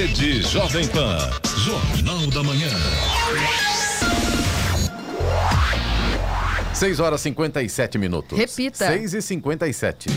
Rede Jovem Pan. Jornal da Manhã. 6 horas 57 minutos. Repita. 6 e 57.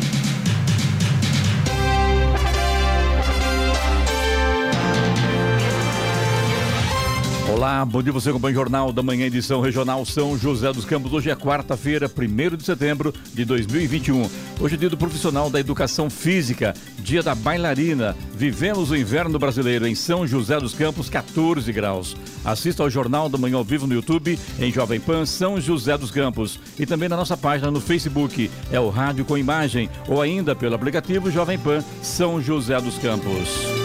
Olá, bom dia você acompanha o Jornal da Manhã, edição regional São José dos Campos. Hoje é quarta-feira, 1 de setembro de 2021. Hoje é dia do profissional da educação física, dia da bailarina. Vivemos o inverno brasileiro em São José dos Campos, 14 graus. Assista ao Jornal da Manhã ao vivo no YouTube, em Jovem Pan São José dos Campos. E também na nossa página no Facebook, é o Rádio com Imagem, ou ainda pelo aplicativo Jovem Pan São José dos Campos.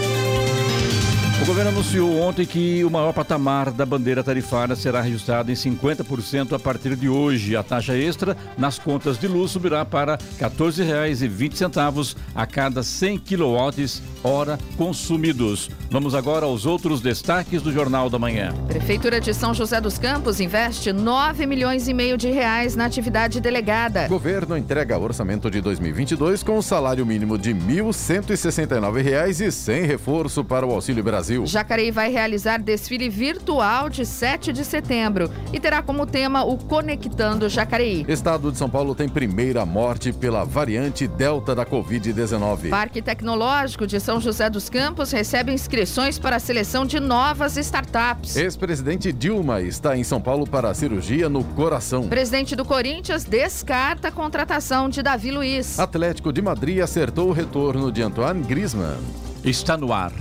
O governo anunciou ontem que o maior patamar da bandeira tarifária será registrado em 50% a partir de hoje. A taxa extra nas contas de luz subirá para R$ 14,20 a cada 100 kWh consumidos. Vamos agora aos outros destaques do Jornal da Manhã. Prefeitura de São José dos Campos investe 9 milhões e meio de reais na atividade delegada. Governo entrega orçamento de 2022 com salário mínimo de R$ 1.169 e sem reforço para o Auxílio Brasil. Jacareí vai realizar desfile virtual de 7 de setembro e terá como tema o Conectando Jacareí. Estado de São Paulo tem primeira morte pela variante Delta da Covid-19. Parque Tecnológico de São José dos Campos recebe inscrições para a seleção de novas startups. Ex-presidente Dilma está em São Paulo para cirurgia no coração. Presidente do Corinthians descarta a contratação de Davi Luiz. Atlético de Madrid acertou o retorno de Antoine Griezmann. Está no ar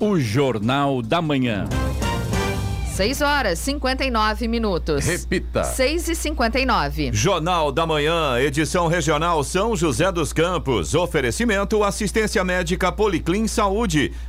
o Jornal da Manhã. 6 horas 59 minutos. Repita. 6 e 59. Jornal da Manhã, edição regional São José dos Campos. Oferecimento assistência médica Policlin Saúde.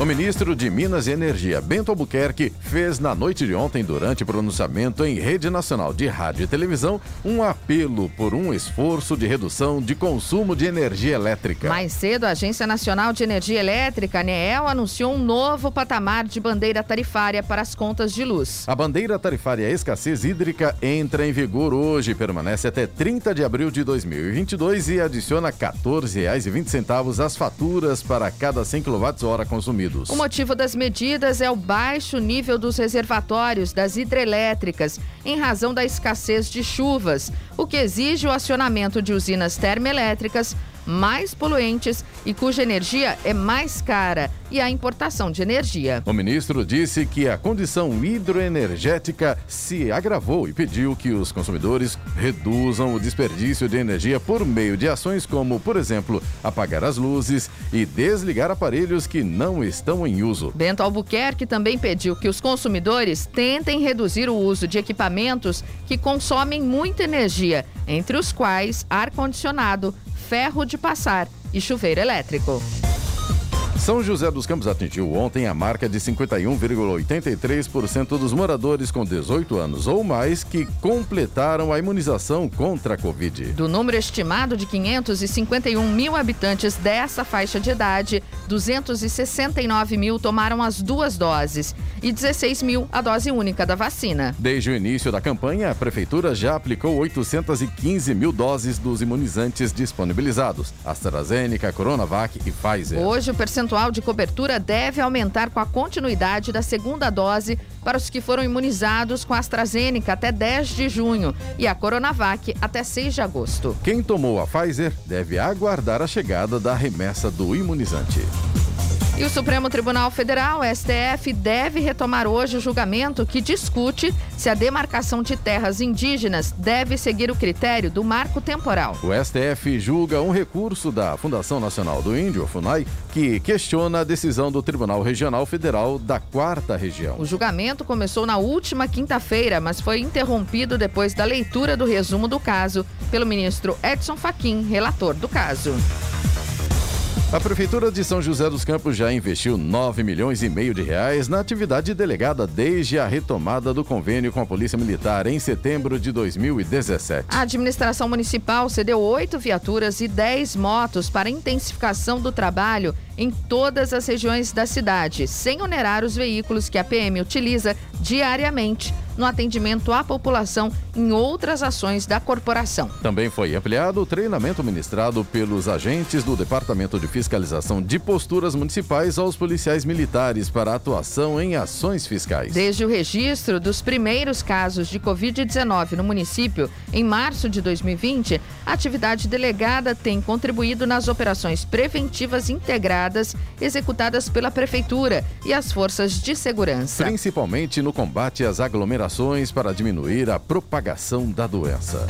O ministro de Minas e Energia, Bento Albuquerque, fez na noite de ontem, durante pronunciamento em rede nacional de rádio e televisão, um apelo por um esforço de redução de consumo de energia elétrica. Mais cedo, a Agência Nacional de Energia Elétrica, ANEEL, anunciou um novo patamar de bandeira tarifária para as contas de luz. A bandeira tarifária escassez hídrica entra em vigor hoje, permanece até 30 de abril de 2022 e adiciona R$ 14,20 às faturas para cada 100 kWh consumidos. O motivo das medidas é o baixo nível dos reservatórios das hidrelétricas, em razão da escassez de chuvas, o que exige o acionamento de usinas termoelétricas mais poluentes e cuja energia é mais cara, e a importação de energia. O ministro disse que a condição hidroenergética se agravou e pediu que os consumidores reduzam o desperdício de energia por meio de ações como, por exemplo, apagar as luzes e desligar aparelhos que não estão em uso. Bento Albuquerque também pediu que os consumidores tentem reduzir o uso de equipamentos que consomem muita energia, entre os quais ar-condicionado, ferro de passar e chuveiro elétrico. São José dos Campos atingiu ontem a marca de 51,83% dos moradores com 18 anos ou mais que completaram a imunização contra a Covid. Do número estimado de 551 mil habitantes dessa faixa de idade, 269 mil tomaram as duas doses e 16 mil a dose única da vacina. Desde o início da campanha, a Prefeitura já aplicou 815 mil doses dos imunizantes disponibilizados: AstraZeneca, Coronavac e Pfizer. Hoje, o percentual de cobertura deve aumentar com a continuidade da segunda dose para os que foram imunizados com a AstraZeneca até 10 de junho e a Coronavac até 6 de agosto. Quem tomou a Pfizer deve aguardar a chegada da remessa do imunizante. E o Supremo Tribunal Federal, STF, deve retomar hoje o julgamento que discute se a demarcação de terras indígenas deve seguir o critério do marco temporal. O STF julga um recurso da Fundação Nacional do Índio, FUNAI, que questiona a decisão do Tribunal Regional Federal da Quarta Região. O julgamento começou na última quinta-feira, mas foi interrompido depois da leitura do resumo do caso pelo ministro Edson Fachin, relator do caso. A Prefeitura de São José dos Campos já investiu 9 milhões e meio de reais na atividade delegada desde a retomada do convênio com a Polícia Militar em setembro de 2017. A administração municipal cedeu oito viaturas e 10 motos para intensificação do trabalho em todas as regiões da cidade, sem onerar os veículos que a PM utiliza diariamente no atendimento à população em outras ações da corporação. Também foi ampliado o treinamento ministrado pelos agentes do Departamento de Fiscalização de Posturas Municipais aos policiais militares para atuação em ações fiscais. Desde o registro dos primeiros casos de Covid-19 no município, em março de 2020, a atividade delegada tem contribuído nas operações preventivas integradas executadas pela Prefeitura e as forças de segurança. Principalmente no combate às aglomerações para diminuir a propagação da doença.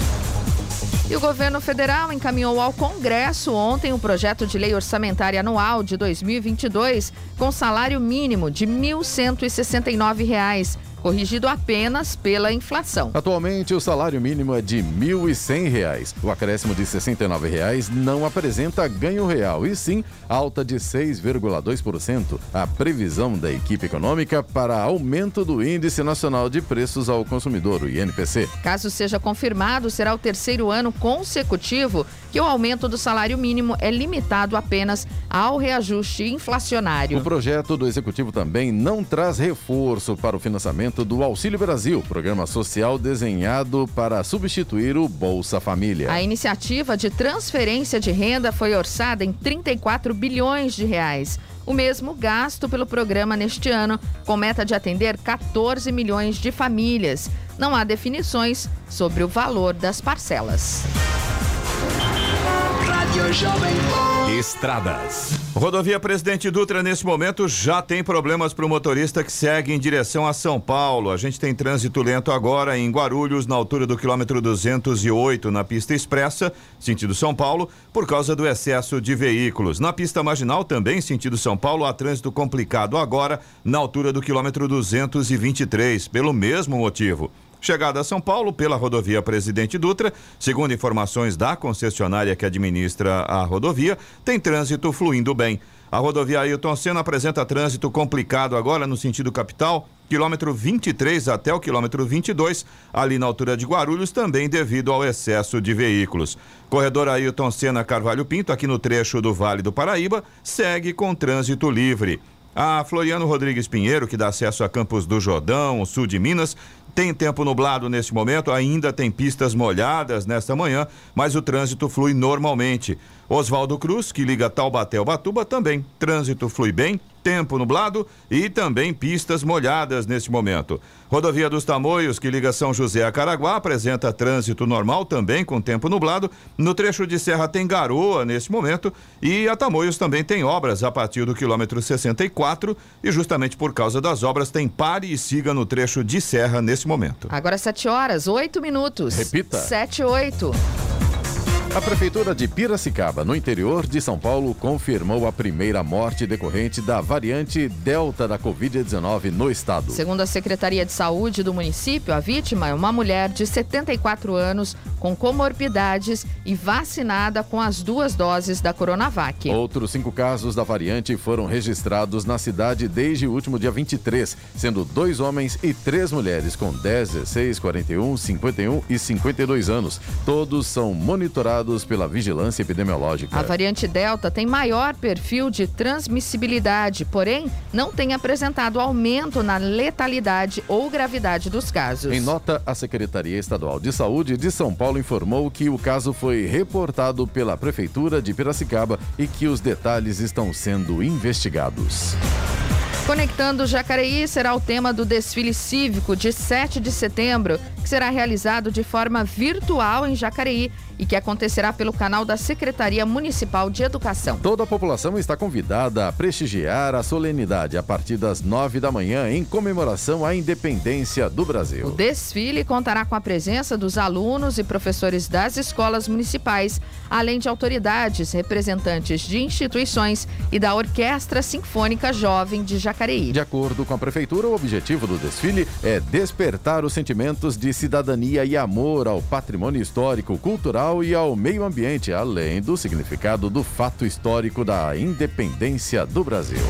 E o governo federal encaminhou ao Congresso ontem o um projeto de lei orçamentária anual de 2022 com salário mínimo de R$ 1.169 corrigido apenas pela inflação. Atualmente, o salário mínimo é de R$ 1.100. O acréscimo de R$ 69,00 não apresenta ganho real, e sim alta de 6,2%. A previsão da equipe econômica para aumento do Índice Nacional de Preços ao Consumidor, o INPC. Caso seja confirmado, será o terceiro ano consecutivo que o aumento do salário mínimo é limitado apenas ao reajuste inflacionário. O projeto do Executivo também não traz reforço para o financiamento do Auxílio Brasil, programa social desenhado para substituir o Bolsa Família. A iniciativa de transferência de renda foi orçada em 34 bilhões de reais. O mesmo gasto pelo programa neste ano, com meta de atender 14 milhões de famílias. Não há definições sobre o valor das parcelas. Estradas. Rodovia Presidente Dutra, nesse momento, já tem problemas para o motorista que segue em direção a São Paulo. A gente tem trânsito lento agora em Guarulhos, na altura do quilômetro 208, na pista expressa, sentido São Paulo, por causa do excesso de veículos. Na pista marginal, também sentido São Paulo, há trânsito complicado agora, na altura do quilômetro 223, pelo mesmo motivo. Chegada a São Paulo pela rodovia Presidente Dutra, segundo informações da concessionária que administra a rodovia, tem trânsito fluindo bem. A rodovia Ailton Senna apresenta trânsito complicado agora no sentido capital, quilômetro 23 até o quilômetro 22, ali na altura de Guarulhos, também devido ao excesso de veículos. Corredor Ailton Senna Carvalho Pinto, aqui no trecho do Vale do Paraíba, segue com trânsito livre. A Floriano Rodrigues Pinheiro, que dá acesso a Campos do Jordão, sul de Minas, tem tempo nublado neste momento, ainda tem pistas molhadas nesta manhã, mas o trânsito flui normalmente. Oswaldo Cruz, que liga Taubaté ao Batuba, também. Trânsito flui bem, tempo nublado e também pistas molhadas neste momento. Rodovia dos Tamoios, que liga São José a Caraguá, apresenta trânsito normal também com tempo nublado. No trecho de serra tem garoa neste momento e a Tamoios também tem obras a partir do quilômetro 64 e justamente por causa das obras tem pare e siga no trecho de serra nesse momento. Agora 7 horas, 8 minutos. Repita. 7 8. A Prefeitura de Piracicaba, no interior de São Paulo, confirmou a primeira morte decorrente da variante Delta da Covid-19 no estado. Segundo a Secretaria de Saúde do município, a vítima é uma mulher de 74 anos com comorbidades e vacinada com as duas doses da Coronavac. Outros cinco casos da variante foram registrados na cidade desde o último dia 23, sendo dois homens e três mulheres com 10, 16, 41, 51 e 52 anos. Todos são monitorados pela vigilância epidemiológica. A variante Delta tem maior perfil de transmissibilidade, porém não tem apresentado aumento na letalidade ou gravidade dos casos. Em nota, a Secretaria Estadual de Saúde de São Paulo informou que o caso foi reportado pela Prefeitura de Piracicaba e que os detalhes estão sendo investigados. Conectando Jacareí será o tema do desfile cívico de 7 de setembro, que será realizado de forma virtual em Jacareí e que acontecerá pelo canal da Secretaria Municipal de Educação. Toda a população está convidada a prestigiar a solenidade a partir das nove da manhã em comemoração à independência do Brasil. O desfile contará com a presença dos alunos e professores das escolas municipais, além de autoridades, representantes de instituições e da Orquestra Sinfônica Jovem de Jacareí. De acordo com a Prefeitura, o objetivo do desfile é despertar os sentimentos de cidadania e amor ao patrimônio histórico, cultural nacional e ao meio ambiente, além do significado do fato histórico da independência do Brasil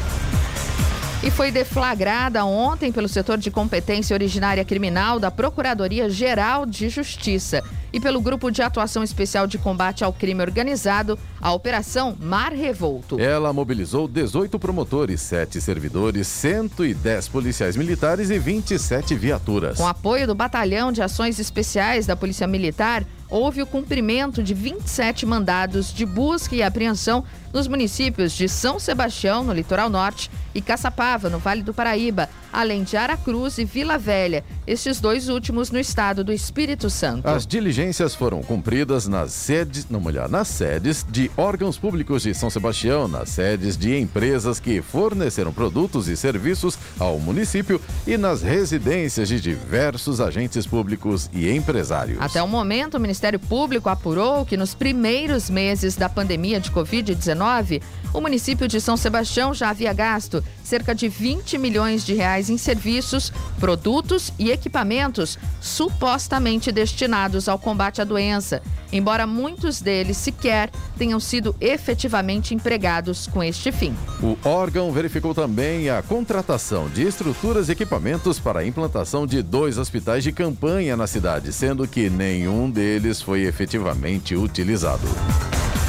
e foi deflagrada ontem pelo setor de competência originária criminal da Procuradoria-Geral de Justiça e pelo Grupo de Atuação Especial de Combate ao Crime Organizado, a Operação Mar Revolto. Ela mobilizou 18 promotores, 7 servidores, 110 policiais militares e 27 viaturas. Com apoio do Batalhão de Ações Especiais da Polícia Militar, houve o cumprimento de 27 mandados de busca e apreensão nos municípios de São Sebastião, no litoral norte, e Caçapava, no Vale do Paraíba, além de Aracruz e Vila Velha, estes dois últimos no estado do Espírito Santo. As diligências foram cumpridas nas sedes, não melhor, nas sedes de órgãos públicos de São Sebastião, nas sedes de empresas que forneceram produtos e serviços ao município e nas residências de diversos agentes públicos e empresários. Até o momento, o Ministério Público apurou que nos primeiros meses da pandemia de Covid-19, o município de São Sebastião já havia gasto cerca de 20 milhões de reais em serviços, produtos e equipamentos supostamente destinados ao combate à doença, embora muitos deles sequer tenham sido efetivamente empregados com este fim. O órgão verificou também a contratação de estruturas e equipamentos para a implantação de dois hospitais de campanha na cidade, sendo que nenhum deles foi efetivamente utilizado.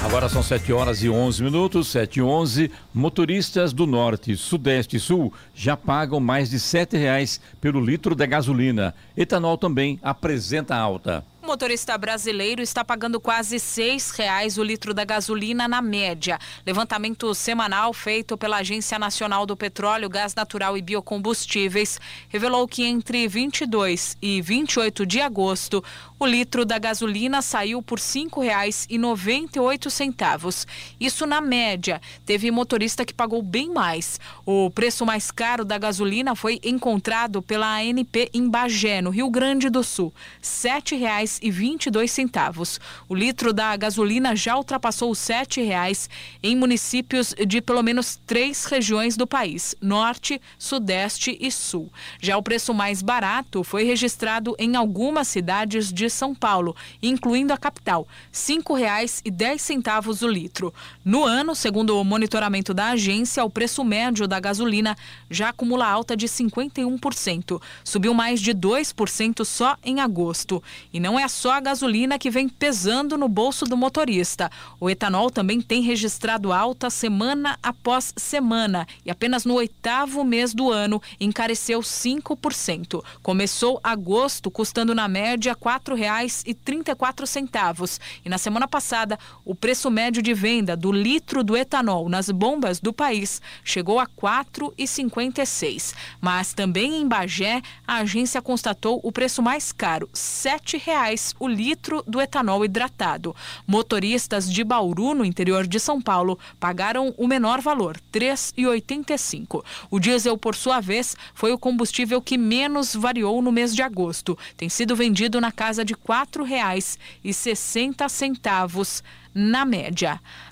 Agora são 7 horas e 11 minutos, 7 e 11. Motoristas do Norte, Sudeste e Sul já pagam mais de R$ 7,00 pelo litro da gasolina. Etanol também apresenta alta. O motorista brasileiro está pagando quase R$ 6,00 o litro da gasolina na média. Levantamento semanal feito pela Agência Nacional do Petróleo, Gás Natural e Biocombustíveis revelou que entre 22 e 28 de agosto, o litro da gasolina saiu por R$ 5,98. Isso na média. Teve motorista que pagou bem mais. O preço mais caro da gasolina foi encontrado pela ANP em Bagé, no Rio Grande do Sul, R$ 7,00 e vinte e dois centavos. O litro da gasolina já ultrapassou os sete reais em municípios de pelo menos três regiões do país: Norte, Sudeste e Sul. Já o preço mais barato foi registrado em algumas cidades de São Paulo, incluindo a capital, dez centavos o litro. No ano, segundo o monitoramento da agência, o preço médio da gasolina já acumula alta de 51%, subiu mais de 2% só em agosto. E não é só a gasolina que vem pesando no bolso do motorista. O etanol também tem registrado alta semana após semana e apenas no oitavo mês do ano encareceu 5%. Começou agosto custando na média R$ 4,34 e na semana passada o preço médio de venda do litro do etanol nas bombas do país chegou a R$ 4,56. Mas também em Bagé a agência constatou o preço mais caro, R$ 7,00 reais o litro do etanol hidratado. Motoristas de Bauru, no interior de São Paulo, pagaram o menor valor, R$ 3,85. O diesel, por sua vez, foi o combustível que menos variou no mês de agosto. Tem sido vendido na casa de R$ 4,60 na média.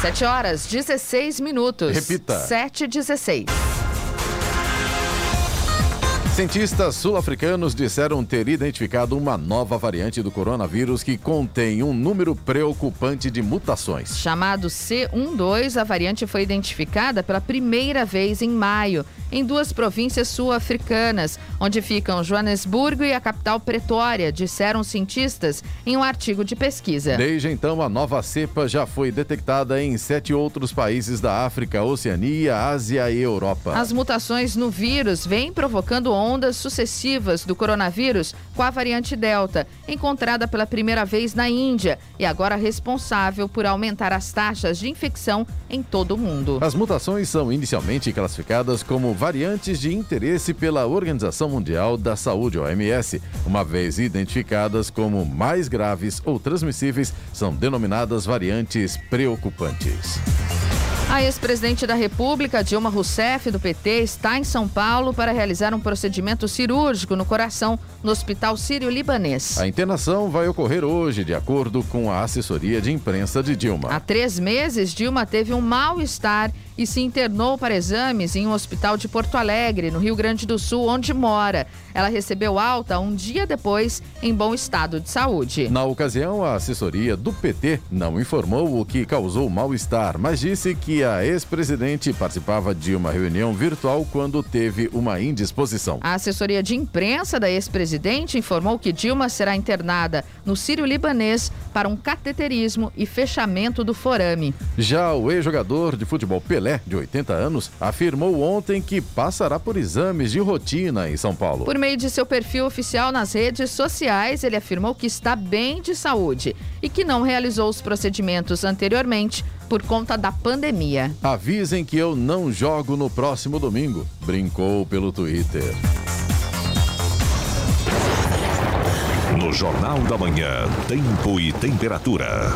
Sete horas, 16 minutos. Repita. Sete 16. Cientistas sul-africanos disseram ter identificado uma nova variante do coronavírus que contém um número preocupante de mutações. Chamado C12, a variante foi identificada pela primeira vez em maio, em duas províncias sul-africanas, onde ficam Joanesburgo e a capital Pretória, disseram cientistas em um artigo de pesquisa. Desde então, a nova cepa já foi detectada em sete outros países da África, Oceania, Ásia e Europa. As mutações no vírus vêm provocando ondas sucessivas do coronavírus com a variante Delta, encontrada pela primeira vez na Índia e agora responsável por aumentar as taxas de infecção em todo o mundo. As mutações são inicialmente classificadas como variantes de interesse pela Organização Mundial da Saúde, OMS. Uma vez identificadas como mais graves ou transmissíveis, são denominadas variantes preocupantes. A ex-presidente da República, Dilma Rousseff, do PT, está em São Paulo para realizar um procedimento cirúrgico no coração no Hospital Sírio-Libanês. A internação vai ocorrer hoje, de acordo com a assessoria de imprensa de Dilma. Há três meses, Dilma teve um mal-estar e se internou para exames em um hospital de Porto Alegre, no Rio Grande do Sul, onde mora. Ela recebeu alta um dia depois, em bom estado de saúde. Na ocasião, a assessoria do PT não informou o que causou mal-estar, mas disse que a ex-presidente participava de uma reunião virtual quando teve uma indisposição. A assessoria de imprensa da ex-presidente informou que Dilma será internada no Sírio-Libanês para um cateterismo e fechamento do forame. Já o ex-jogador de futebol Pelé Pelé, de 80 anos, afirmou ontem que passará por exames de rotina em São Paulo. Por meio de seu perfil oficial nas redes sociais, ele afirmou que está bem de saúde e que não realizou os procedimentos anteriormente por conta da pandemia. Avisem que eu não jogo no próximo domingo, brincou pelo Twitter. No Jornal da Manhã, tempo e temperatura.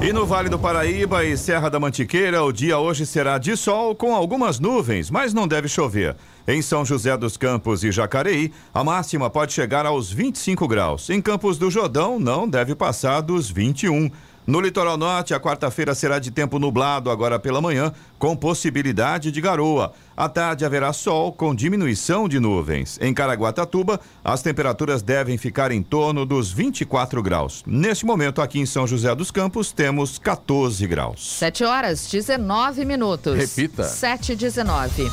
E no Vale do Paraíba e Serra da Mantiqueira, o dia hoje será de sol com algumas nuvens, mas não deve chover. Em São José dos Campos e Jacareí, a máxima pode chegar aos 25 graus. Em Campos do Jordão, não deve passar dos 21. No litoral norte, a quarta-feira será de tempo nublado agora pela manhã, com possibilidade de garoa. À tarde haverá sol com diminuição de nuvens. Em Caraguatatuba, as temperaturas devem ficar em torno dos 24 graus. Neste momento, aqui em São José dos Campos, temos 14 graus. 7 horas 19 minutos. Repita. 7 e 19.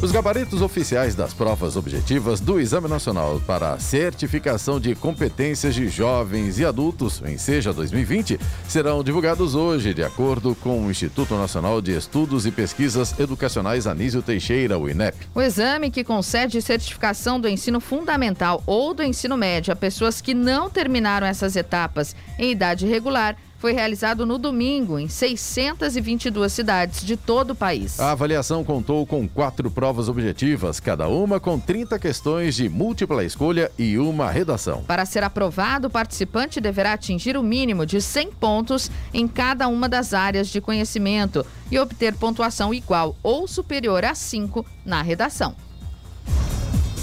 Os gabaritos oficiais das provas objetivas do Exame Nacional para a Certificação de Competências de Jovens e Adultos, em Seja 2020, serão divulgados hoje, de acordo com o Instituto Nacional de Estudos e Pesquisas Educacionais Anísio Teixeira, o INEP. O exame que concede certificação do ensino fundamental ou do ensino médio a pessoas que não terminaram essas etapas em idade regular foi realizado no domingo em 622 cidades de todo o país. A avaliação contou com quatro provas objetivas, cada uma com 30 questões de múltipla escolha e uma redação. Para ser aprovado, o participante deverá atingir o mínimo de 100 pontos em cada uma das áreas de conhecimento e obter pontuação igual ou superior a 5 na redação.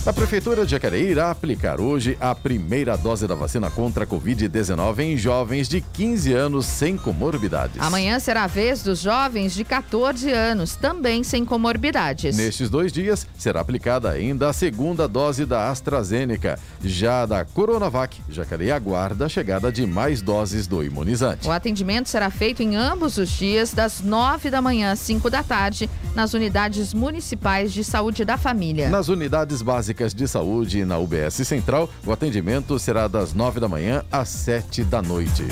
A Prefeitura de Jacareí irá aplicar hoje a primeira dose da vacina contra a Covid-19 em jovens de 15 anos sem comorbidades. Amanhã será a vez dos jovens de 14 anos, também sem comorbidades. Nestes dois dias, será aplicada ainda a segunda dose da AstraZeneca. Já da Coronavac, Jacareí aguarda a chegada de mais doses do imunizante. O atendimento será feito em ambos os dias, das 9 da manhã às 5 da tarde, nas unidades municipais de saúde da família. Nas unidades básicas de saúde na UBS Central, o atendimento será das 9 da manhã às 7 da noite.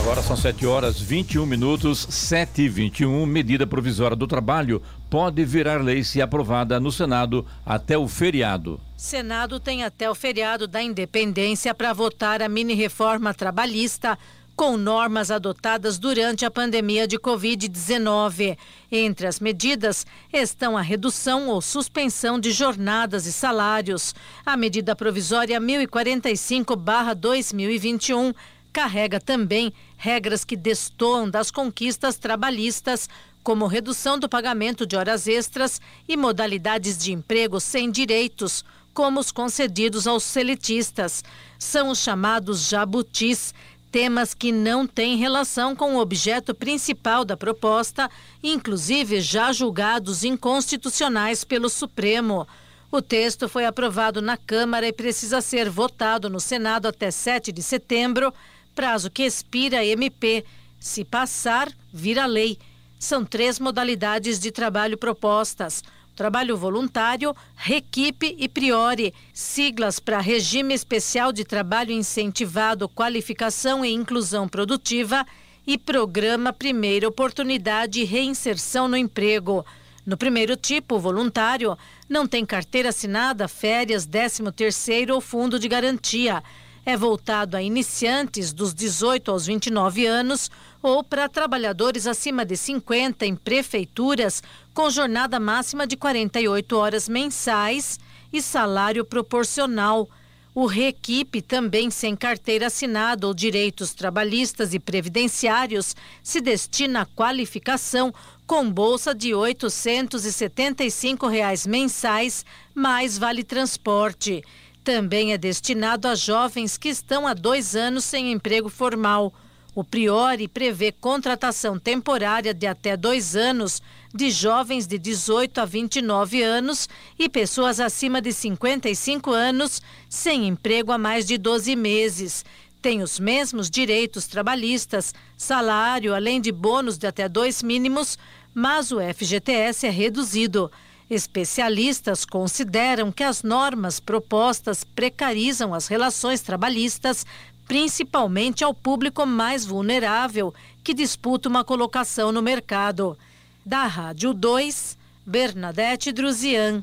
Agora são 7 horas 21 minutos, 7 e 21. Medida provisória do trabalho pode virar lei se aprovada no Senado até o feriado. Senado tem até o feriado da independência para votar a mini-reforma trabalhista com normas adotadas durante a pandemia de Covid-19. Entre as medidas estão a redução ou suspensão de jornadas e salários. A medida provisória 1045-2021 carrega também regras que destoam das conquistas trabalhistas, como redução do pagamento de horas extras e modalidades de emprego sem direitos, como os concedidos aos seletistas. São os chamados jabutis, temas que não têm relação com o objeto principal da proposta, inclusive já julgados inconstitucionais pelo Supremo. O texto foi aprovado na Câmara e precisa ser votado no Senado até 7 de setembro, prazo que expira MP. Se passar, vira lei. São três modalidades de trabalho propostas trabalho voluntário, Requipe e Priori, siglas para Regime Especial de Trabalho Incentivado, Qualificação e Inclusão Produtiva e Programa Primeira Oportunidade e Reinserção no Emprego. No primeiro tipo, voluntário, não tem carteira assinada, férias, 13 terceiro ou fundo de garantia. É voltado a iniciantes dos 18 aos 29 anos ou para trabalhadores acima de 50 em prefeituras com jornada máxima de 48 horas mensais e salário proporcional. O Reequipe, também sem carteira assinada ou direitos trabalhistas e previdenciários, se destina à qualificação com bolsa de 875 reais mensais, mais vale transporte. Também é destinado a jovens que estão há dois anos sem emprego formal. O Priori prevê contratação temporária de até dois anos de jovens de 18 a 29 anos e pessoas acima de 55 anos sem emprego há mais de 12 meses tem os mesmos direitos trabalhistas, salário, além de bônus de até dois mínimos, mas o FGTS é reduzido. Especialistas consideram que as normas propostas precarizam as relações trabalhistas, principalmente ao público mais vulnerável que disputa uma colocação no mercado. Da Rádio 2, Bernadette Druzian.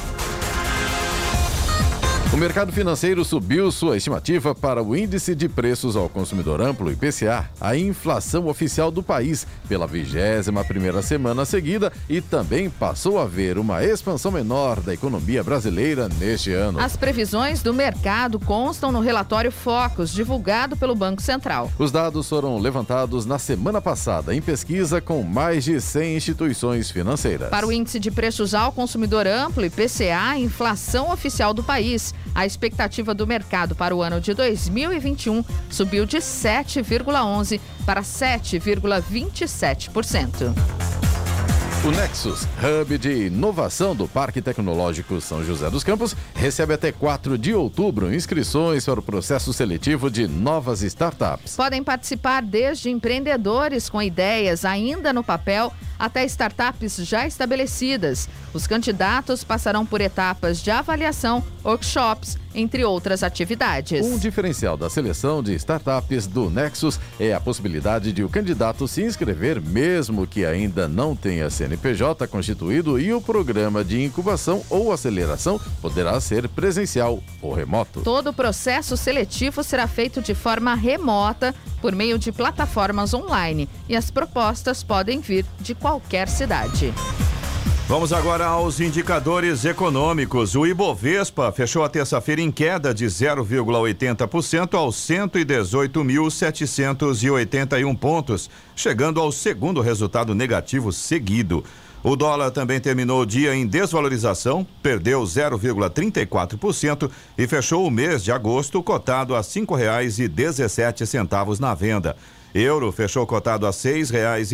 O mercado financeiro subiu sua estimativa para o índice de preços ao consumidor amplo IPCA, a inflação oficial do país, pela 21 primeira semana seguida e também passou a haver uma expansão menor da economia brasileira neste ano. As previsões do mercado constam no relatório Focus, divulgado pelo Banco Central. Os dados foram levantados na semana passada em pesquisa com mais de 100 instituições financeiras. Para o índice de preços ao consumidor amplo IPCA, a inflação oficial do país a expectativa do mercado para o ano de 2021 subiu de 7,11% para 7,27%. O Nexus, hub de inovação do Parque Tecnológico São José dos Campos, recebe até 4 de outubro inscrições para o processo seletivo de novas startups. Podem participar desde empreendedores com ideias ainda no papel até startups já estabelecidas. Os candidatos passarão por etapas de avaliação, workshops, entre outras atividades. Um diferencial da seleção de startups do Nexus é a possibilidade de o candidato se inscrever mesmo que ainda não tenha CNPJ constituído e o programa de incubação ou aceleração poderá ser presencial ou remoto. Todo o processo seletivo será feito de forma remota por meio de plataformas online e as propostas podem vir de qualquer cidade. Vamos agora aos indicadores econômicos. O Ibovespa fechou a terça-feira em queda de 0,80% aos 118.781 pontos, chegando ao segundo resultado negativo seguido. O dólar também terminou o dia em desvalorização, perdeu 0,34% e fechou o mês de agosto cotado a dezessete centavos na venda. Euro fechou cotado a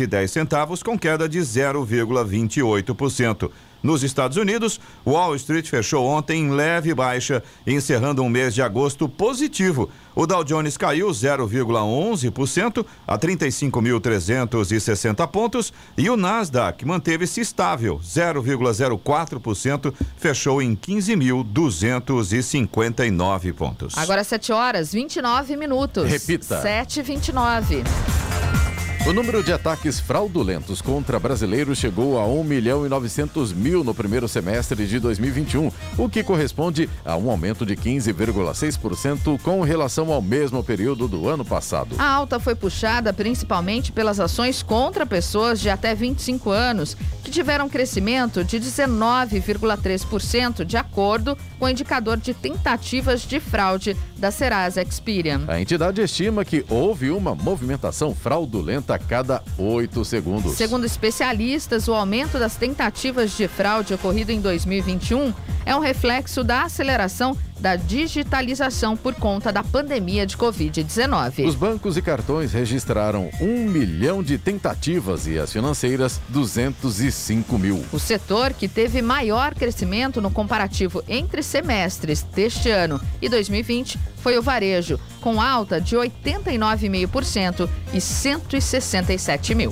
dez centavos com queda de 0,28%. Nos Estados Unidos, Wall Street fechou ontem em leve baixa, encerrando um mês de agosto positivo. O Dow Jones caiu 0,11% a 35.360 pontos e o Nasdaq manteve-se estável, 0,04%, fechou em 15.259 pontos. Agora 7 horas 29 minutos. Repita. 7 e 29 o número de ataques fraudulentos contra brasileiros chegou a 1 milhão e 900 mil no primeiro semestre de 2021, o que corresponde a um aumento de 15,6% com relação ao mesmo período do ano passado. A alta foi puxada principalmente pelas ações contra pessoas de até 25 anos, que tiveram crescimento de 19,3% de acordo com o indicador de tentativas de fraude da Serasa Experian. A entidade estima que houve uma movimentação fraudulenta volta a cada oito segundos. Segundo especialistas, o aumento das tentativas de fraude ocorrido em 2021 é um reflexo da aceleração da digitalização por conta da pandemia de Covid-19. Os bancos e cartões registraram um milhão de tentativas e as financeiras 205 mil. O setor que teve maior crescimento no comparativo entre semestres deste ano e 2020 foi o varejo, com alta de 89,5% e 167 mil.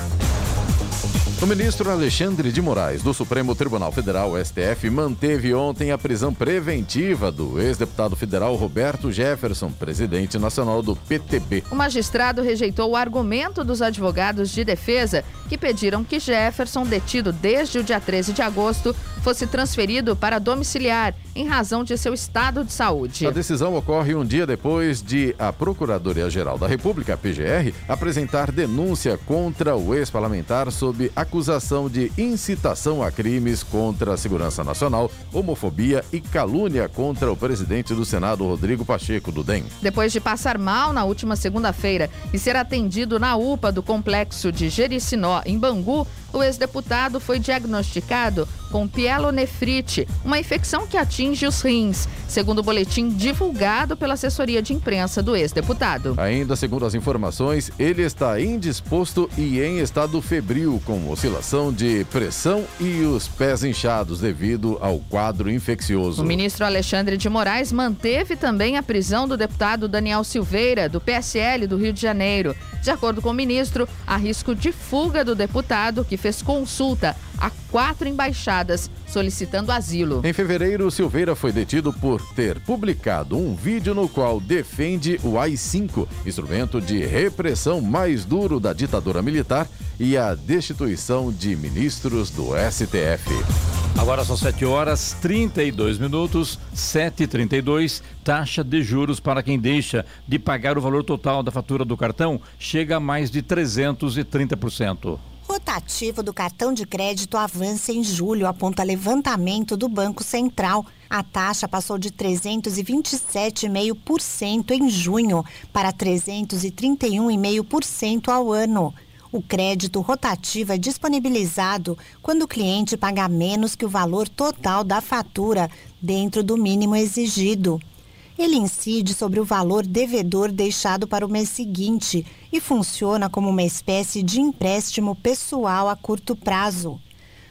O ministro Alexandre de Moraes, do Supremo Tribunal Federal, STF, manteve ontem a prisão preventiva do ex-deputado federal Roberto Jefferson, presidente nacional do PTB. O magistrado rejeitou o argumento dos advogados de defesa que pediram que Jefferson, detido desde o dia 13 de agosto, fosse transferido para domiciliar em razão de seu estado de saúde. A decisão ocorre um dia depois de a Procuradoria-Geral da República, a PGR, apresentar denúncia contra o ex-parlamentar sob acusação de incitação a crimes contra a segurança nacional, homofobia e calúnia contra o presidente do Senado, Rodrigo Pacheco, do DEM. Depois de passar mal na última segunda-feira e ser atendido na UPA do complexo de Jericinó, em Bangu, o ex-deputado foi diagnosticado com pielonefrite, uma infecção que atinge os rins, segundo o boletim divulgado pela assessoria de imprensa do ex-deputado. Ainda segundo as informações, ele está indisposto e em estado febril, com oscilação de pressão e os pés inchados devido ao quadro infeccioso. O ministro Alexandre de Moraes manteve também a prisão do deputado Daniel Silveira, do PSL do Rio de Janeiro. De acordo com o ministro, há risco de fuga do deputado que fez consulta a quatro embaixadas solicitando asilo. Em fevereiro, Silveira foi detido por ter publicado um vídeo no qual defende o AI-5, instrumento de repressão mais duro da ditadura militar, e a destituição de ministros do STF. Agora são 7 horas 32 minutos, 7h32. Taxa de juros para quem deixa de pagar o valor total da fatura do cartão chega a mais de 330%. Rotativo do cartão de crédito avança em julho, aponta levantamento do Banco Central. A taxa passou de 327,5% em junho para 331,5% ao ano. O crédito rotativo é disponibilizado quando o cliente paga menos que o valor total da fatura, dentro do mínimo exigido. Ele incide sobre o valor devedor deixado para o mês seguinte e funciona como uma espécie de empréstimo pessoal a curto prazo.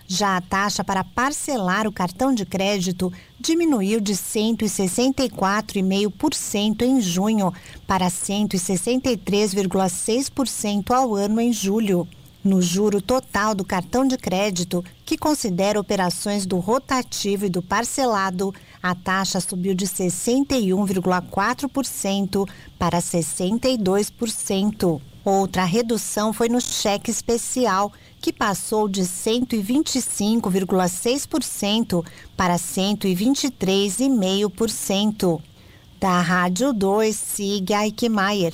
Já a taxa para parcelar o cartão de crédito diminuiu de 164,5% em junho para 163,6% ao ano em julho. No juro total do cartão de crédito, que considera operações do rotativo e do parcelado, a taxa subiu de 61,4% para 62%. Outra redução foi no cheque especial, que passou de 125,6% para 123,5%. Da Rádio 2, siga Eichmeier.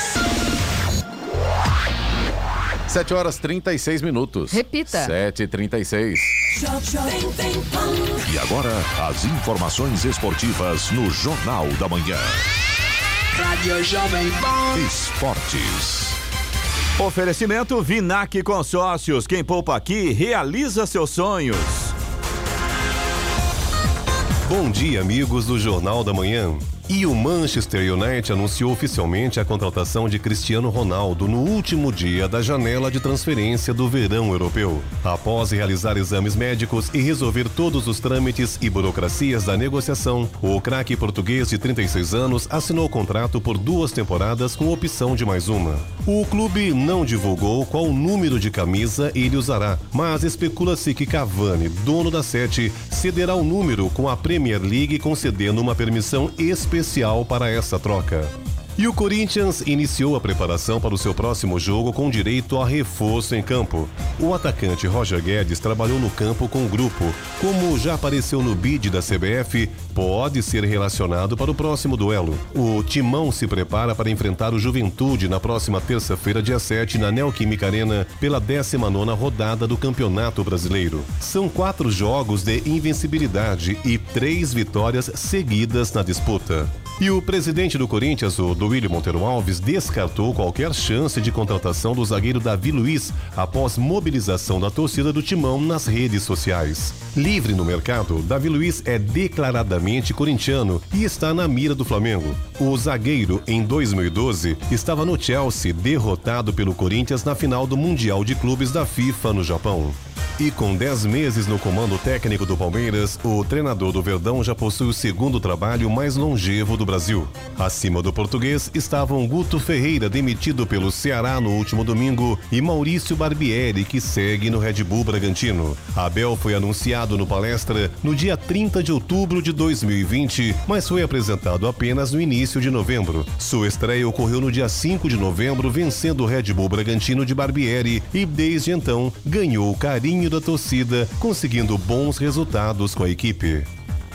7 horas 36 minutos. Repita. 7h36. E agora, as informações esportivas no Jornal da Manhã. Rádio Jovem Pan. Esportes. Oferecimento Vinac Consórcios. Quem poupa aqui realiza seus sonhos. Bom dia, amigos do Jornal da Manhã. E o Manchester United anunciou oficialmente a contratação de Cristiano Ronaldo no último dia da janela de transferência do verão europeu. Após realizar exames médicos e resolver todos os trâmites e burocracias da negociação, o craque português de 36 anos assinou o contrato por duas temporadas com opção de mais uma. O clube não divulgou qual número de camisa ele usará, mas especula-se que Cavani, dono da sete, cederá o número com a Premier League concedendo uma permissão especial para essa troca. E o Corinthians iniciou a preparação para o seu próximo jogo com direito a reforço em campo. O atacante Roger Guedes trabalhou no campo com o grupo. Como já apareceu no bid da CBF, pode ser relacionado para o próximo duelo. O Timão se prepara para enfrentar o Juventude na próxima terça-feira, dia 7, na Neoquímica Arena, pela 19 rodada do Campeonato Brasileiro. São quatro jogos de invencibilidade e três vitórias seguidas na disputa. E o presidente do Corinthians, o Duílio Monteiro Alves, descartou qualquer chance de contratação do zagueiro Davi Luiz após mobilização da torcida do Timão nas redes sociais. Livre no mercado, Davi Luiz é declaradamente corintiano e está na mira do Flamengo. O zagueiro, em 2012, estava no Chelsea, derrotado pelo Corinthians na final do Mundial de Clubes da FIFA no Japão. E com 10 meses no comando técnico do Palmeiras, o treinador do Verdão já possui o segundo trabalho mais longevo do Brasil. Acima do português estavam Guto Ferreira, demitido pelo Ceará no último domingo, e Maurício Barbieri, que segue no Red Bull Bragantino. Abel foi anunciado no palestra no dia 30 de outubro de 2020, mas foi apresentado apenas no início de novembro. Sua estreia ocorreu no dia 5 de novembro, vencendo o Red Bull Bragantino de Barbieri e, desde então, ganhou o carinho da torcida, conseguindo bons resultados com a equipe.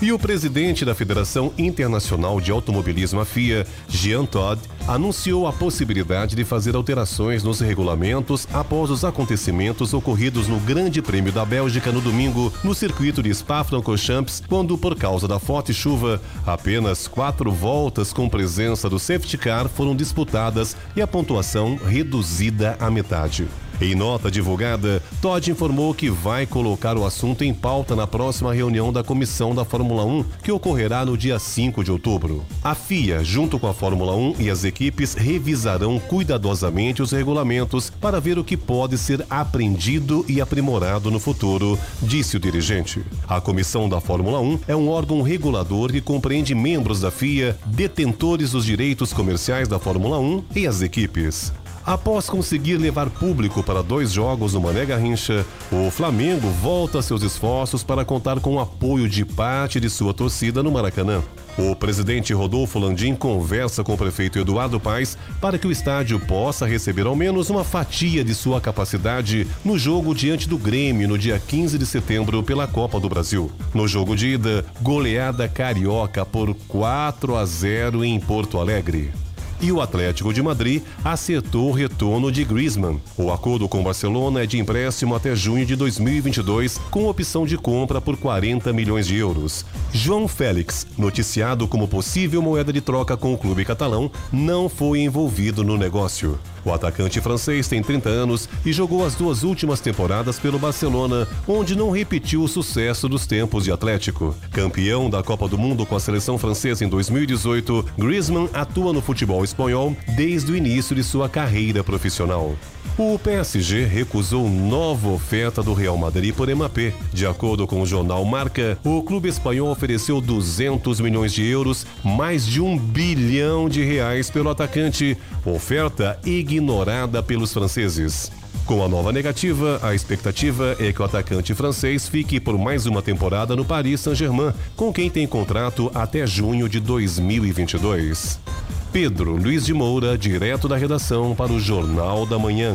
E o presidente da Federação Internacional de Automobilismo, a FIA, Jean Todt, anunciou a possibilidade de fazer alterações nos regulamentos após os acontecimentos ocorridos no Grande Prêmio da Bélgica no domingo, no circuito de Spa-Francorchamps, quando, por causa da forte chuva, apenas quatro voltas com presença do safety car foram disputadas e a pontuação reduzida à metade. Em nota divulgada, Todd informou que vai colocar o assunto em pauta na próxima reunião da comissão da Fórmula 1, que ocorrerá no dia 5 de outubro. A FIA, junto com a Fórmula 1 e as equipes, revisarão cuidadosamente os regulamentos para ver o que pode ser aprendido e aprimorado no futuro, disse o dirigente. A comissão da Fórmula 1 é um órgão regulador que compreende membros da FIA, detentores dos direitos comerciais da Fórmula 1 e as equipes. Após conseguir levar público para dois jogos no Mané Garrincha, o Flamengo volta seus esforços para contar com o apoio de parte de sua torcida no Maracanã. O presidente Rodolfo Landim conversa com o prefeito Eduardo Paes para que o estádio possa receber ao menos uma fatia de sua capacidade no jogo diante do Grêmio no dia 15 de setembro pela Copa do Brasil. No jogo de ida, goleada carioca por 4 a 0 em Porto Alegre e o Atlético de Madrid acertou o retorno de Griezmann. O acordo com o Barcelona é de empréstimo até junho de 2022, com opção de compra por 40 milhões de euros. João Félix, noticiado como possível moeda de troca com o clube catalão, não foi envolvido no negócio. O atacante francês tem 30 anos e jogou as duas últimas temporadas pelo Barcelona, onde não repetiu o sucesso dos tempos de Atlético. Campeão da Copa do Mundo com a seleção francesa em 2018, Griezmann atua no futebol espanhol desde o início de sua carreira profissional. O PSG recusou nova oferta do Real Madrid por Mbappé. De acordo com o jornal Marca, o clube espanhol ofereceu 200 milhões de euros, mais de um bilhão de reais pelo atacante. Oferta ignorada pelos franceses. Com a nova negativa, a expectativa é que o atacante francês fique por mais uma temporada no Paris Saint-Germain, com quem tem contrato até junho de 2022. Pedro Luiz de Moura, direto da redação para o Jornal da Manhã.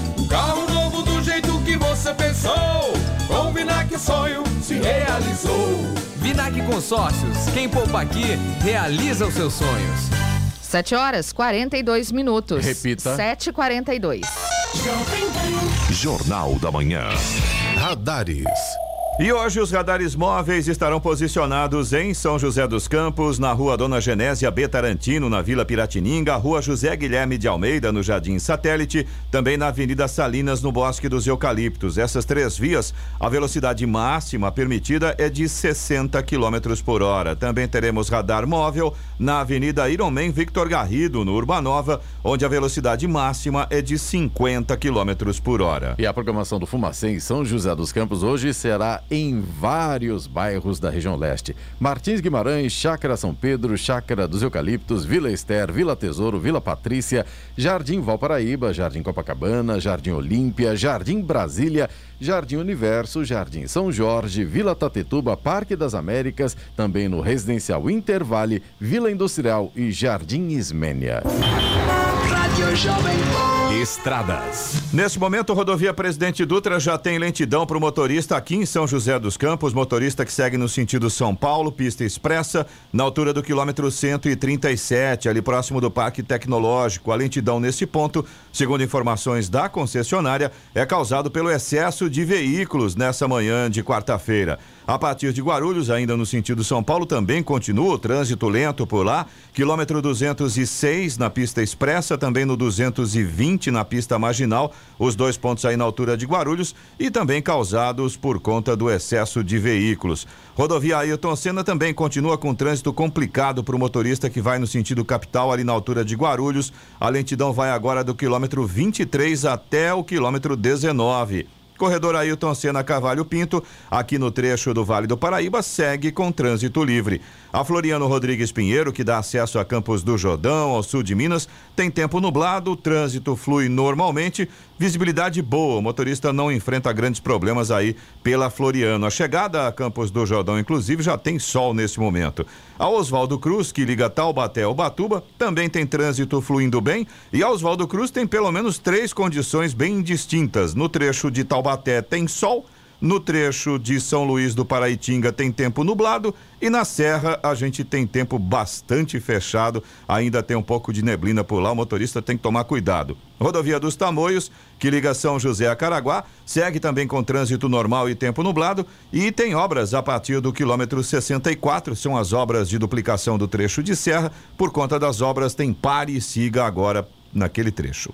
Carro novo do jeito que você pensou. Com o Vinac o sonho se realizou. Vinac Consórcios, quem poupa aqui, realiza os seus sonhos. 7 horas 42 minutos. Repita. 7h42. Jornal da Manhã. Radares. E hoje os radares móveis estarão posicionados em São José dos Campos, na rua Dona Genésia B. Tarantino, na Vila Piratininga, rua José Guilherme de Almeida, no Jardim Satélite, também na Avenida Salinas, no Bosque dos Eucaliptos. Essas três vias, a velocidade máxima permitida é de 60 km por hora. Também teremos radar móvel na Avenida Ironman Victor Garrido, no Urbanova, onde a velocidade máxima é de 50 km por hora. E a programação do Fumacê em São José dos Campos hoje será em vários bairros da região leste. Martins Guimarães, Chácara São Pedro, Chácara dos Eucaliptos, Vila Ester, Vila Tesouro, Vila Patrícia, Jardim Valparaíba, Jardim Copacabana, Jardim Olímpia, Jardim Brasília, Jardim Universo, Jardim São Jorge, Vila Tatetuba, Parque das Américas, também no Residencial Intervale, Vila Industrial e Jardim Ismênia. Estradas. Neste momento, rodovia Presidente Dutra já tem lentidão para o motorista aqui em São José dos Campos, motorista que segue no sentido São Paulo, pista expressa, na altura do quilômetro 137, ali próximo do Parque Tecnológico. A lentidão nesse ponto, segundo informações da concessionária, é causado pelo excesso de veículos nessa manhã de quarta-feira. A partir de Guarulhos, ainda no sentido São Paulo, também continua o trânsito lento por lá. Quilômetro 206 na pista expressa, também no 220 na pista marginal. Os dois pontos aí na altura de Guarulhos e também causados por conta do excesso de veículos. Rodovia Ailton Senna também continua com trânsito complicado para o motorista que vai no sentido capital, ali na altura de Guarulhos. A lentidão vai agora do quilômetro 23 até o quilômetro 19. Corredor Ailton Senna Carvalho Pinto, aqui no trecho do Vale do Paraíba, segue com trânsito livre. A Floriano Rodrigues Pinheiro, que dá acesso a Campos do Jordão, ao sul de Minas, tem tempo nublado, o trânsito flui normalmente, visibilidade boa, o motorista não enfrenta grandes problemas aí pela Floriano. A chegada a Campos do Jordão, inclusive, já tem sol nesse momento. A Oswaldo Cruz, que liga Taubaté ao Batuba, também tem trânsito fluindo bem e a Oswaldo Cruz tem pelo menos três condições bem distintas. No trecho de Taubaté tem sol, no trecho de São Luís do Paraitinga tem tempo nublado e na Serra a gente tem tempo bastante fechado. Ainda tem um pouco de neblina por lá, o motorista tem que tomar cuidado. Rodovia dos Tamoios, que liga São José a Caraguá, segue também com trânsito normal e tempo nublado e tem obras a partir do quilômetro 64, são as obras de duplicação do trecho de serra. Por conta das obras tem pare e siga agora naquele trecho.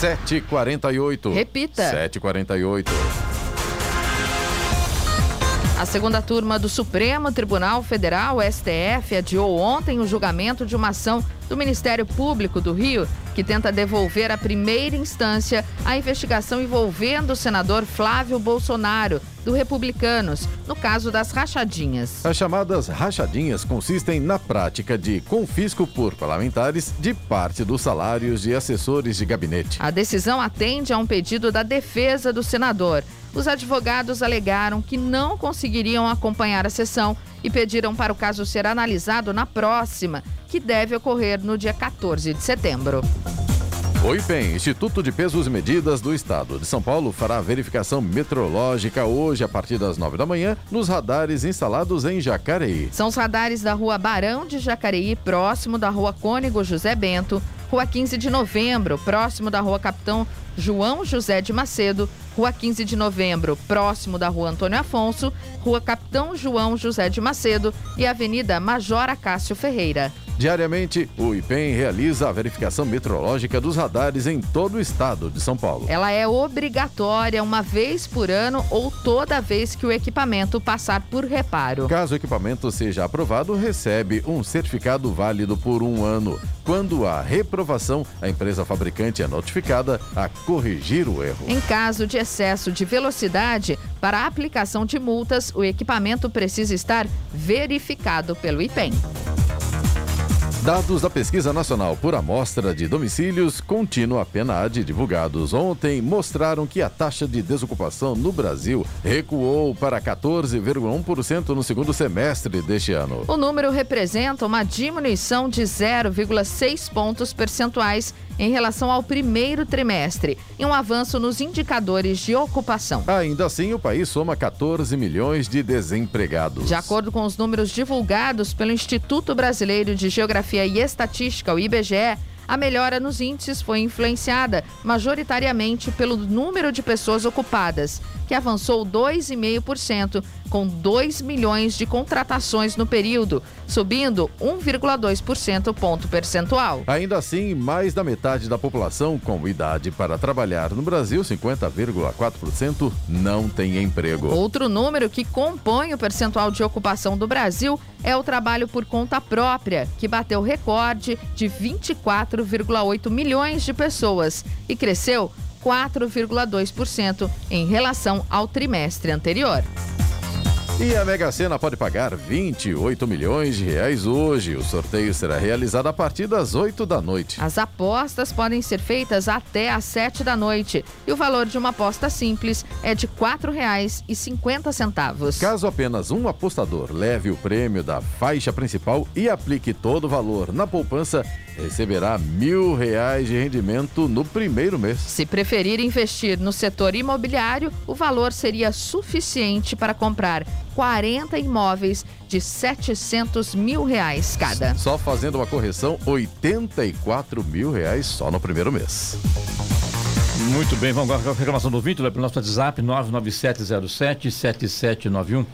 7h48. Repita. 7h48. A segunda turma do Supremo Tribunal Federal, STF, adiou ontem o julgamento de uma ação do Ministério Público do Rio que tenta devolver à primeira instância a investigação envolvendo o senador Flávio Bolsonaro, do Republicanos, no caso das rachadinhas. As chamadas rachadinhas consistem na prática de confisco por parlamentares de parte dos salários de assessores de gabinete. A decisão atende a um pedido da defesa do senador. Os advogados alegaram que não conseguiriam acompanhar a sessão e pediram para o caso ser analisado na próxima, que deve ocorrer no dia 14 de setembro. O IPEM, Instituto de Pesos e Medidas do Estado de São Paulo, fará verificação meteorológica hoje a partir das 9 da manhã nos radares instalados em Jacareí. São os radares da rua Barão de Jacareí, próximo da rua Cônego José Bento, rua 15 de novembro, próximo da rua Capitão João José de Macedo, Rua 15 de Novembro, próximo da Rua Antônio Afonso, Rua Capitão João José de Macedo e Avenida Major Acácio Ferreira. Diariamente, o IPEM realiza a verificação meteorológica dos radares em todo o estado de São Paulo. Ela é obrigatória uma vez por ano ou toda vez que o equipamento passar por reparo. Caso o equipamento seja aprovado, recebe um certificado válido por um ano. Quando há reprovação, a empresa fabricante é notificada a corrigir o erro. Em caso de excesso de velocidade, para aplicação de multas, o equipamento precisa estar verificado pelo IPEM. Dados da Pesquisa Nacional por Amostra de Domicílios Contínua PNAD divulgados ontem mostraram que a taxa de desocupação no Brasil recuou para 14,1% no segundo semestre deste ano. O número representa uma diminuição de 0,6 pontos percentuais em relação ao primeiro trimestre e um avanço nos indicadores de ocupação. Ainda assim, o país soma 14 milhões de desempregados. De acordo com os números divulgados pelo Instituto Brasileiro de Geografia e Estatística, o IBGE, a melhora nos índices foi influenciada majoritariamente pelo número de pessoas ocupadas, que avançou 2,5%, com 2 milhões de contratações no período, subindo 1,2% ponto percentual. Ainda assim, mais da metade da população com idade para trabalhar no Brasil, 50,4%, não tem emprego. Outro número que compõe o percentual de ocupação do Brasil é o trabalho por conta própria, que bateu recorde de 24,8 milhões de pessoas e cresceu 4,2% em relação ao trimestre anterior. E a Mega Sena pode pagar 28 milhões de reais hoje. O sorteio será realizado a partir das 8 da noite. As apostas podem ser feitas até às 7 da noite. E o valor de uma aposta simples é de R$ 4,50. Caso apenas um apostador leve o prêmio da faixa principal e aplique todo o valor na poupança, receberá mil reais de rendimento no primeiro mês. Se preferir investir no setor imobiliário, o valor seria suficiente para comprar 40 imóveis de 700 mil reais cada. Só fazendo uma correção, 84 mil reais só no primeiro mês. Muito bem, vamos agora com a reclamação do ouvinte, pelo nosso WhatsApp 997077791.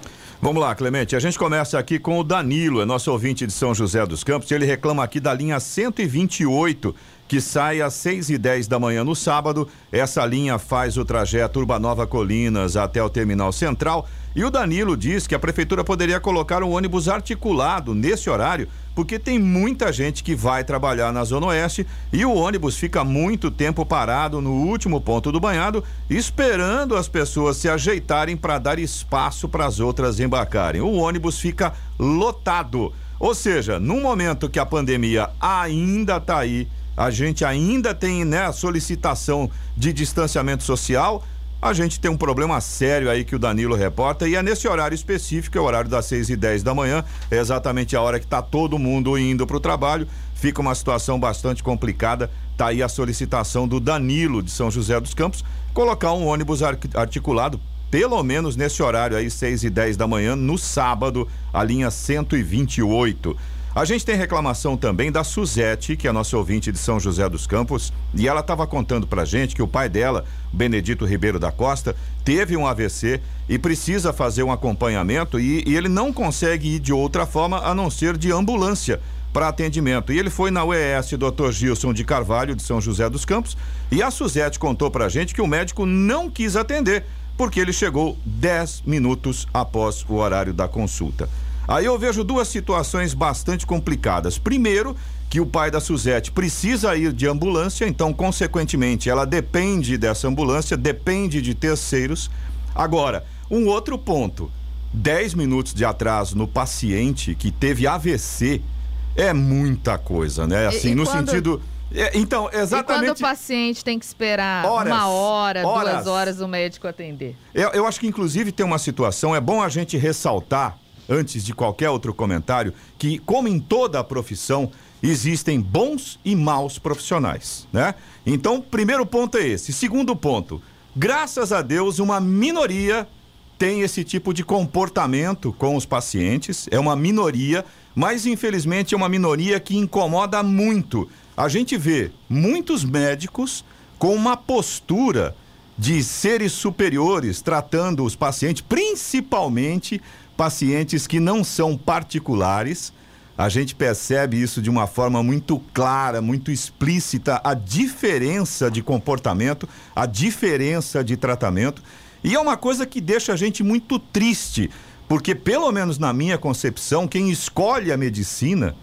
Vamos lá, Clemente. A gente começa aqui com o Danilo, é nosso ouvinte de São José dos Campos. Ele reclama aqui da linha 128, que sai às 6 e 10 da manhã no sábado. Essa linha faz o trajeto Urbanova Colinas até o Terminal Central. E o Danilo diz que a prefeitura poderia colocar um ônibus articulado nesse horário, porque tem muita gente que vai trabalhar na Zona Oeste e o ônibus fica muito tempo parado no último ponto do banhado, esperando as pessoas se ajeitarem para dar espaço para as outras embarcarem. O ônibus fica lotado. Ou seja, num momento que a pandemia ainda está aí, a gente ainda tem né, a solicitação de distanciamento social a gente tem um problema sério aí que o Danilo reporta e é nesse horário específico, é o horário das 6 e 10 da manhã, é exatamente a hora que está todo mundo indo para o trabalho. Fica uma situação bastante complicada. Tá aí a solicitação do Danilo de São José dos Campos, colocar um ônibus articulado pelo menos nesse horário aí, 6 e 10 da manhã, no sábado, a linha 128. A gente tem reclamação também da Suzete, que é nossa ouvinte de São José dos Campos, e ela estava contando pra gente que o pai dela, Benedito Ribeiro da Costa, teve um AVC e precisa fazer um acompanhamento e, e ele não consegue ir de outra forma a não ser de ambulância para atendimento. E ele foi na UES Dr. Gilson de Carvalho, de São José dos Campos, e a Suzete contou pra gente que o médico não quis atender, porque ele chegou 10 minutos após o horário da consulta. Aí eu vejo duas situações bastante complicadas. Primeiro, que o pai da Suzete precisa ir de ambulância, então, consequentemente, ela depende dessa ambulância, depende de terceiros. Agora, um outro ponto: 10 minutos de atraso no paciente que teve AVC é muita coisa, né? Assim, e, e no quando... sentido. É, então, exatamente. E quando o paciente tem que esperar horas, uma hora, horas. duas horas o médico atender? Eu, eu acho que, inclusive, tem uma situação, é bom a gente ressaltar antes de qualquer outro comentário, que, como em toda a profissão, existem bons e maus profissionais, né? Então, primeiro ponto é esse. Segundo ponto, graças a Deus, uma minoria tem esse tipo de comportamento com os pacientes, é uma minoria, mas infelizmente é uma minoria que incomoda muito. A gente vê muitos médicos com uma postura de seres superiores tratando os pacientes, principalmente pacientes que não são particulares. A gente percebe isso de uma forma muito clara, muito explícita, a diferença de comportamento, a diferença de tratamento. E é uma coisa que deixa a gente muito triste, porque, pelo menos na minha concepção, quem escolhe a medicina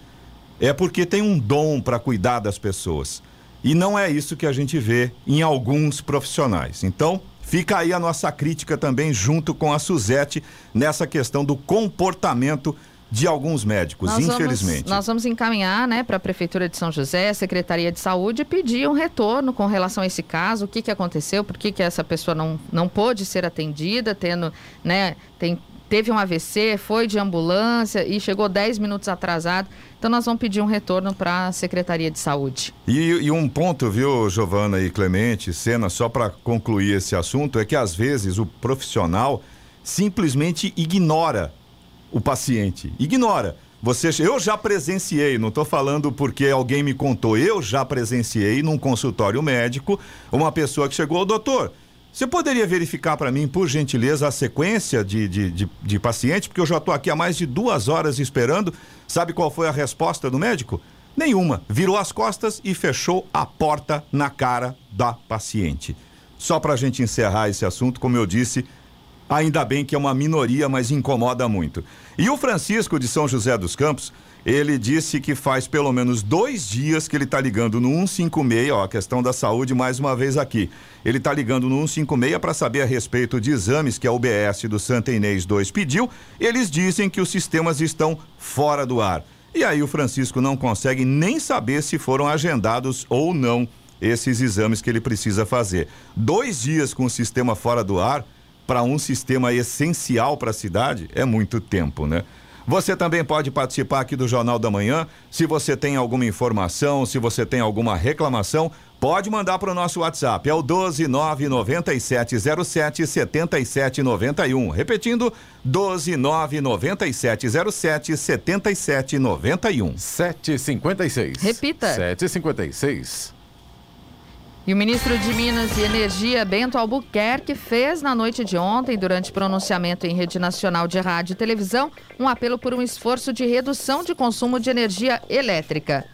é porque tem um dom para cuidar das pessoas. E não é isso que a gente vê em alguns profissionais. Então, Fica aí a nossa crítica também junto com a Suzete nessa questão do comportamento de alguns médicos, Nós vamos- infelizmente. nós vamos encaminhar né, para a Prefeitura de São José, a Secretaria de Saúde, e pedir um retorno com relação a esse caso, o que, que aconteceu, por que, que essa pessoa não, não pôde ser atendida, tendo, né, tem, teve um AVC, foi de ambulância e chegou 10 minutos atrasado. Então nós vamos pedir um retorno para a Secretaria de Saúde. E, e um ponto, viu, Giovana e Clemente, Cena, só para concluir esse assunto, é que às vezes o profissional simplesmente ignora o paciente. Ignora. Você, eu já presenciei, não estou falando porque alguém me contou, eu já presenciei num consultório médico uma pessoa que chegou, doutor, você poderia verificar para mim, por gentileza, a sequência de, de, de, de paciente? Porque eu já estou aqui há mais de duas horas esperando. Sabe qual foi a resposta do médico? Nenhuma. Virou as costas e fechou a porta na cara da paciente. Só para a gente encerrar esse assunto, como eu disse, ainda bem que é uma minoria, mas incomoda muito. E o Francisco de São José dos Campos, ele disse que faz pelo menos dois dias que ele está ligando no 156, ó, a questão da saúde mais uma vez aqui. Ele está ligando no 156 para saber a respeito de exames que a UBS do Santa Inês 2 pediu. Eles dizem que os sistemas estão fora do ar. E aí o Francisco não consegue nem saber se foram agendados ou não esses exames que ele precisa fazer. Dois dias com o sistema fora do ar para um sistema essencial para a cidade é muito tempo, né? Você também pode participar aqui do Jornal da Manhã. Se você tem alguma informação, se você tem alguma reclamação, pode mandar para o nosso WhatsApp. É o 1299707 7791. Repetindo, 1299707 7791. 756. Repita. 756. E o ministro de Minas e Energia, Bento Albuquerque, fez na noite de ontem, durante pronunciamento em rede nacional de rádio e televisão, um apelo por um esforço de redução de consumo de energia elétrica.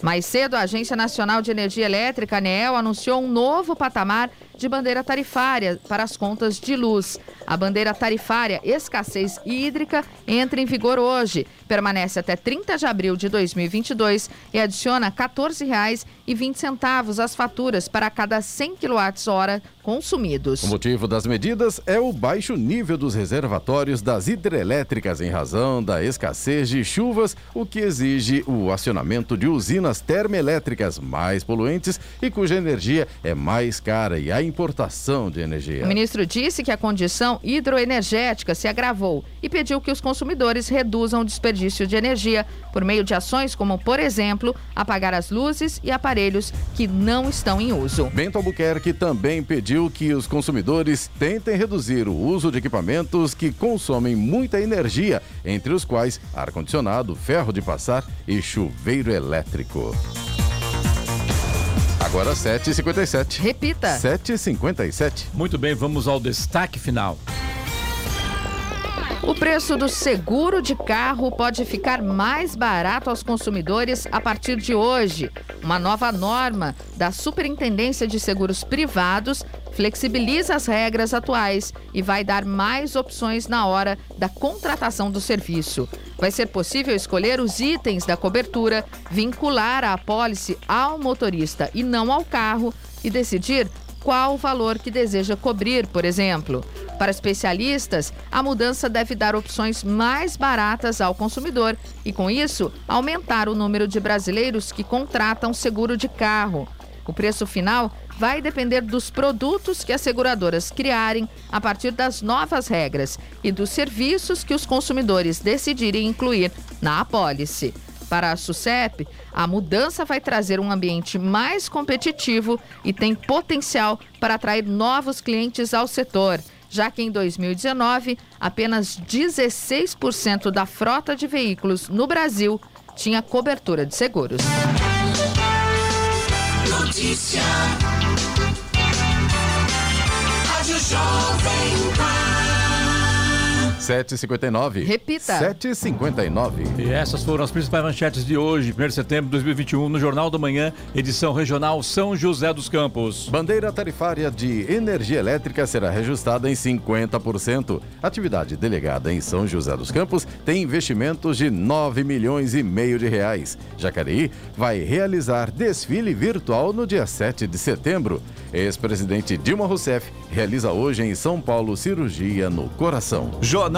Mais cedo, a Agência Nacional de Energia Elétrica, ANEEL, anunciou um novo patamar de bandeira tarifária para as contas de luz. A bandeira tarifária escassez hídrica entra em vigor hoje, permanece até 30 de abril de 2022 e adiciona R$ 14,20 às faturas para cada 100 kWh consumidos. O motivo das medidas é o baixo nível dos reservatórios das hidrelétricas em razão da escassez de chuvas, o que exige o acionamento de usinas termoelétricas mais poluentes e cuja energia é mais cara e a importação de energia. O ministro disse que a condição hidroenergética se agravou e pediu que os consumidores reduzam o desperdício de energia por meio de ações como, por exemplo, apagar as luzes e aparelhos que não estão em uso. Bento Albuquerque também pediu que os consumidores tentem reduzir o uso de equipamentos que consomem muita energia, entre os quais ar-condicionado, ferro de passar e chuveiro elétrico. Agora 7h57. Repita. 7h57. Muito bem, vamos ao destaque final. O preço do seguro de carro pode ficar mais barato aos consumidores a partir de hoje. Uma nova norma da Superintendência de Seguros Privados flexibiliza as regras atuais e vai dar mais opções na hora da contratação do serviço. Vai ser possível escolher os itens da cobertura, vincular a apólice ao motorista e não ao carro e decidir qual o valor que deseja cobrir, por exemplo. Para especialistas, a mudança deve dar opções mais baratas ao consumidor e, com isso, aumentar o número de brasileiros que contratam seguro de carro. O preço final vai depender dos produtos que as seguradoras criarem a partir das novas regras e dos serviços que os consumidores decidirem incluir na apólice. Para a SUSEP, a mudança vai trazer um ambiente mais competitivo e tem potencial para atrair novos clientes ao setor, já que em 2019, apenas 16% da frota de veículos no Brasil tinha cobertura de seguros. Notícia. Rádio Jovem Pan. 7h59. Repita. 7h59. E essas foram as principais manchetes de hoje, 1 de setembro de 2021, no Jornal da Manhã, edição regional São José dos Campos. Bandeira tarifária de energia elétrica será reajustada em 50%. Atividade delegada em São José dos Campos tem investimentos de 9 milhões e meio de reais. Jacareí vai realizar desfile virtual no dia 7 de setembro. Ex-presidente Dilma Rousseff realiza hoje em São Paulo cirurgia no coração. Jornal